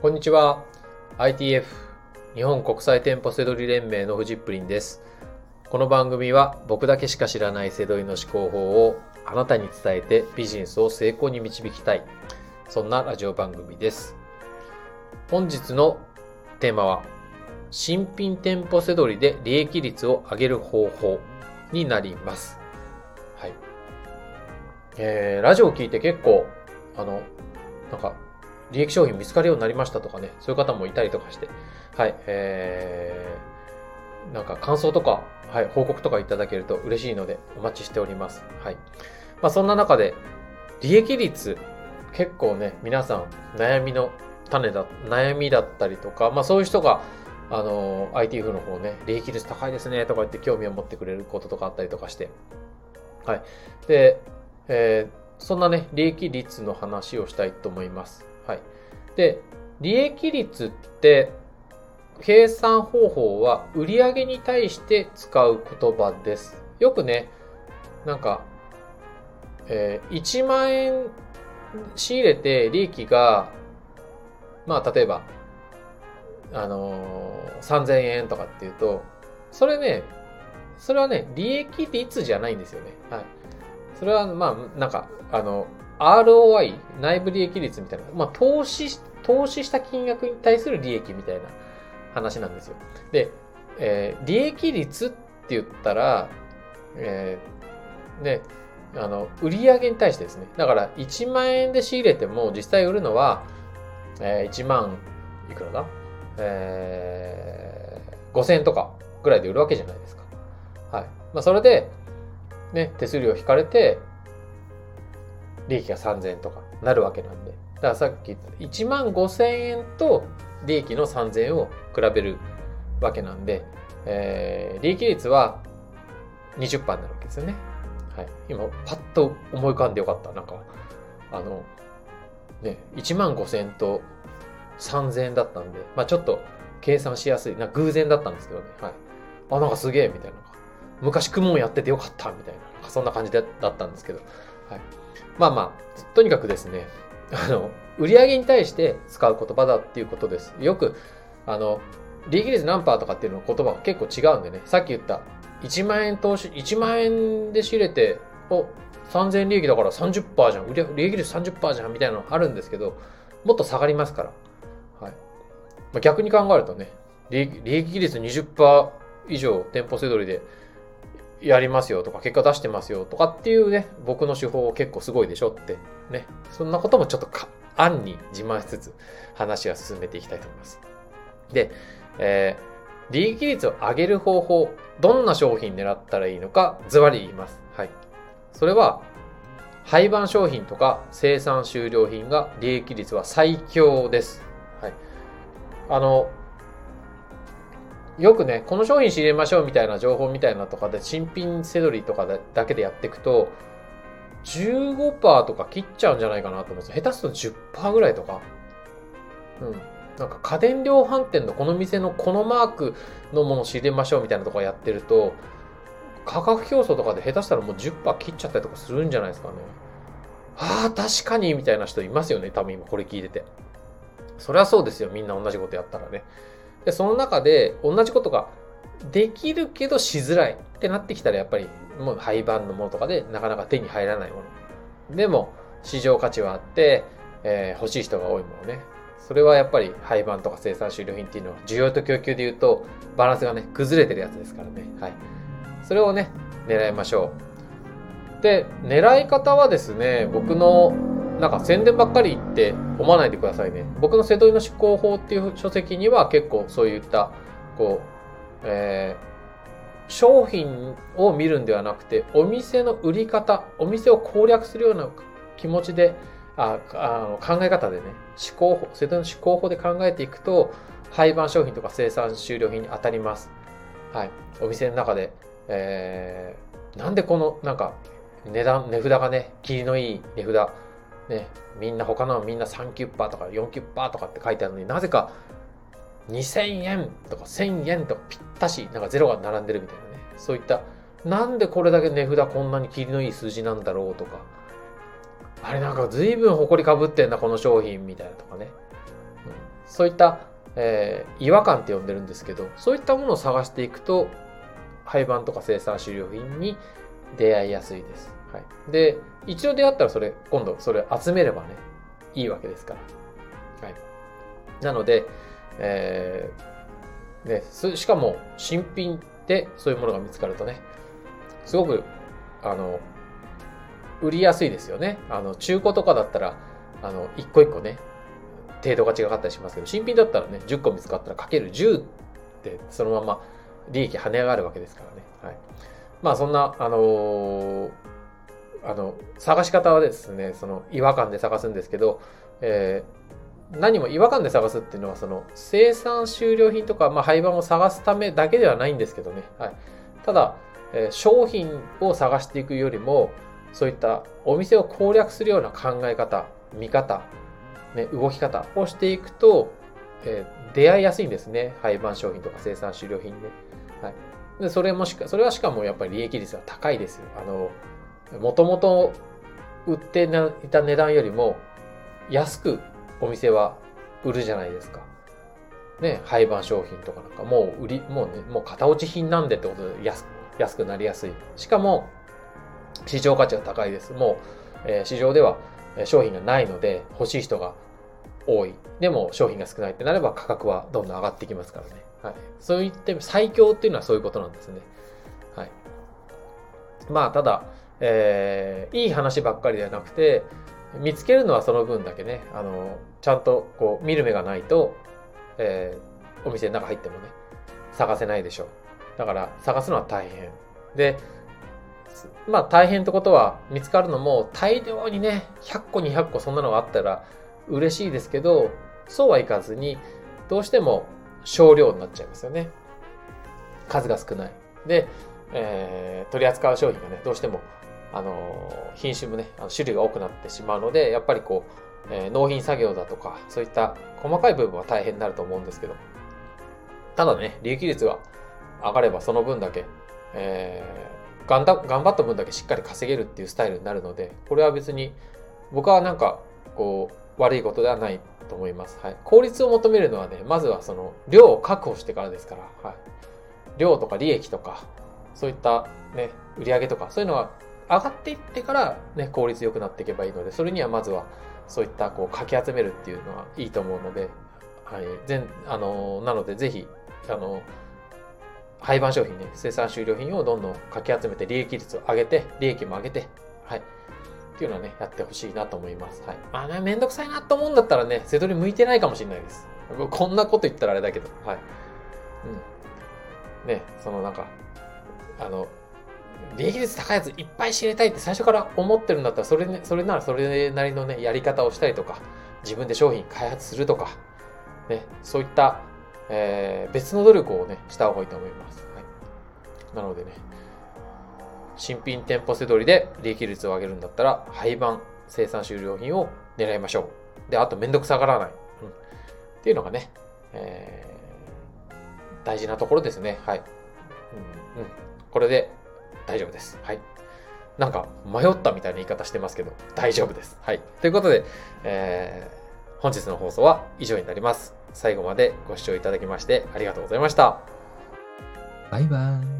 こんにちは。ITF 日本国際店舗セドリ連盟のフジップリンです。この番組は僕だけしか知らないセドリの思考法をあなたに伝えてビジネスを成功に導きたい。そんなラジオ番組です。本日のテーマは新品店舗セドリで利益率を上げる方法になります。はい。えー、ラジオを聞いて結構、あの、なんか、利益商品見つかるようになりましたとかね、そういう方もいたりとかして、はい、えー、なんか感想とか、はい、報告とかいただけると嬉しいのでお待ちしております。はい。まあそんな中で、利益率、結構ね、皆さん悩みの種だ、悩みだったりとか、まあそういう人が、あの、ITF の方ね、利益率高いですねとか言って興味を持ってくれることとかあったりとかして、はい。で、えー、そんなね、利益率の話をしたいと思います。はい。で、利益率って、計算方法は売上に対して使う言葉です。よくね、なんか、えー1万円仕入れて利益が、まあ例えば、あのー3000円とかっていうと、それね、それはね、利益率じゃないんですよね。はい。それは、まあ、なんか、あの、ROI、内部利益率みたいな、まあ、投資、投資した金額に対する利益みたいな話なんですよ。で、えー利益率って言ったら、えーね、あの、売上に対してですね。だから、1万円で仕入れても、実際売るのは、えー1万、いくらだ？えー、5000円とかぐらいで売るわけじゃないですか。はい。まあ、それで、ね、手数料引かれて、利益が3000円とかなるわけなんで。だからさっき言った1万5000円と利益の3000円を比べるわけなんで、えー利益率は20%になるわけですよね。はい。今、パッと思い浮かんでよかった。なんか、あの、ね、1万5000円と3000円だったんで、まあちょっと計算しやすい。な偶然だったんですけどね。はい。あ、なんかすげえみたいな。昔クモンやっててよかったみたいな。そんな感じだったんですけど。はい。まあまあ、とにかくですね、あの、売上に対して使う言葉だっていうことです。よく、あの、利益率何パーとかっていうの言葉が結構違うんでね、さっき言った1万円投資、1万円で仕入れて、お、3000利益だから30%じゃん、売り利益率30%じゃんみたいなのあるんですけど、もっと下がりますから。はい。まあ、逆に考えるとね、利益利益率20%以上店舗せどりでやりますよとか、結果出してますよとかっていうね、僕の手法結構すごいでしょって、ね。そんなこともちょっとか、案に自慢しつつ話は進めていきたいと思います。で、えー利益率を上げる方法、どんな商品狙ったらいいのか、ズバリ言います。はい。それは、廃盤商品とか生産終了品が利益率は最強です。はい。あの、よくね、この商品仕入れましょうみたいな情報みたいなとかで、新品セドリとかだけでやっていくと、15%とか切っちゃうんじゃないかなと思うんですよ。下手すると10%ぐらいとか。うん。なんか家電量販店のこの店のこのマークのものを仕入れましょうみたいなとこやってると、価格競争とかで下手したらもう10%切っちゃったりとかするんじゃないですかね。ああ、確かにみたいな人いますよね。多分今これ聞いてて。そりゃそうですよ。みんな同じことやったらね。で、その中で同じことができるけどしづらいってなってきたらやっぱりもう廃盤のものとかでなかなか手に入らないもの。でも市場価値はあって、えー欲しい人が多いものね。それはやっぱり廃盤とか生産終了品っていうのは需要と供給で言うとバランスがね、崩れてるやつですからね。はい。それをね、狙いましょう。で、狙い方はですね、僕のなんか宣伝ばっかり言って思わないでくださいね。僕の瀬戸井の思考法っていう書籍には結構そういった、こう、えー商品を見るんではなくて、お店の売り方、お店を攻略するような気持ちで、ああの考え方でね、思考法、瀬戸の思考法で考えていくと、廃盤商品とか生産終了品に当たります。はい。お店の中で、えーなんでこの、なんか、値段、値札がね、霧のいい値札、ね、みんな他のはみんな3キュッパーとか4キュッパーとかって書いてあるのになぜか2000円とか1000円とかぴったし、なんかゼロが並んでるみたいなね。そういった、なんでこれだけ値札こんなに霧のいい数字なんだろうとか、あれなんか随分埃かぶってんな、この商品みたいなとかね。うんそういった、えー、違和感って呼んでるんですけど、そういったものを探していくと、廃盤とか生産終了品に出会いやすいです。はい。で、一度出会ったらそれ、今度それ集めればね、いいわけですから。はい。なので、えー、ね、しかも新品でそういうものが見つかるとね、すごく、あの、売りやすいですよね。あの、中古とかだったら、あの、一個一個ね、程度が違かったりしますけど、新品だったらね、10個見つかったらかける10ってそのまま利益跳ね上がるわけですからね。はい。まあそんな、あのー、あの、探し方はですね、その違和感で探すんですけど、えー、何も違和感で探すっていうのは、その生産終了品とか、まあ、廃盤を探すためだけではないんですけどね。はい。ただ、えー、商品を探していくよりも、そういったお店を攻略するような考え方、見方、ね、動き方をしていくと、えー、出会いやすいんですね。廃盤商品とか生産終了品で。はい。で、それもしか、それはしかもやっぱり利益率が高いですよ。あの、もともと売っていた値段よりも安くお店は売るじゃないですか。ね、廃盤商品とかなんかもう売り、もうね、もう型落ち品なんでってことで安安くなりやすい。しかも、市場価値が高いです。もう、えー、市場では商品がないので欲しい人が多い。でも商品が少ないってなれば価格はどんどん上がってきますからね。はい。そういって最強っていうのはそういうことなんですね。はい。まあ、ただ、えー、いい話ばっかりではなくて、見つけるのはその分だけね、あの、ちゃんとこう見る目がないと、えー、お店の中入ってもね、探せないでしょう。だから探すのは大変。で、まあ大変ってことは見つかるのも大量にね、100個200個そんなのがあったら嬉しいですけど、そうはいかずに、どうしても少量になっちゃいますよね。数が少ない。で、えー、取り扱う商品がね、どうしても、あの、品種もね、あの種類が多くなってしまうので、やっぱりこう、えー、納品作業だとか、そういった細かい部分は大変になると思うんですけど、ただね、利益率が上がればその分だけ、えー、頑張った分だけしっかり稼げるっていうスタイルになるので、これは別に僕はなんか、こう、悪いことではないと思います。はい。効率を求めるのはね、まずはその量を確保してからですから、はい。量とか利益とか、そういったね、売り上げとか、そういうのが上がっていってからね、効率良くなっていけばいいので、それにはまずはそういったこう、かき集めるっていうのはいいと思うので、はい。全、あの、なのでぜひ、あの、廃盤商品ね、生産終了品をどんどんかき集めて利益率を上げて、利益も上げて、はい。っていうのはね、やってほしいなと思います。はい。まあね、めんどくさいなと思うんだったらね、瀬戸り向いてないかもしれないです。こんなこと言ったらあれだけど、はい。うん。ね、そのなんか、あの、利益率高いやついっぱい知りたいって最初から思ってるんだったら、それ,、ね、それならそれなりのね、やり方をしたりとか、自分で商品開発するとか、ね、そういった、えー、別の努力をね、した方がいいと思います。はい。なのでね、新品店舗せどりで利益率を上げるんだったら、廃盤生産終了品を狙いましょう。で、あとめんどくさがらない。うん。っていうのがね、えー、大事なところですね。はい。うん、うん。これで大丈夫です。はい。なんか迷ったみたいな言い方してますけど、大丈夫です。はい。ということで、えー、本日の放送は以上になります。最後までご視聴いただきましてありがとうございました。バイバイ。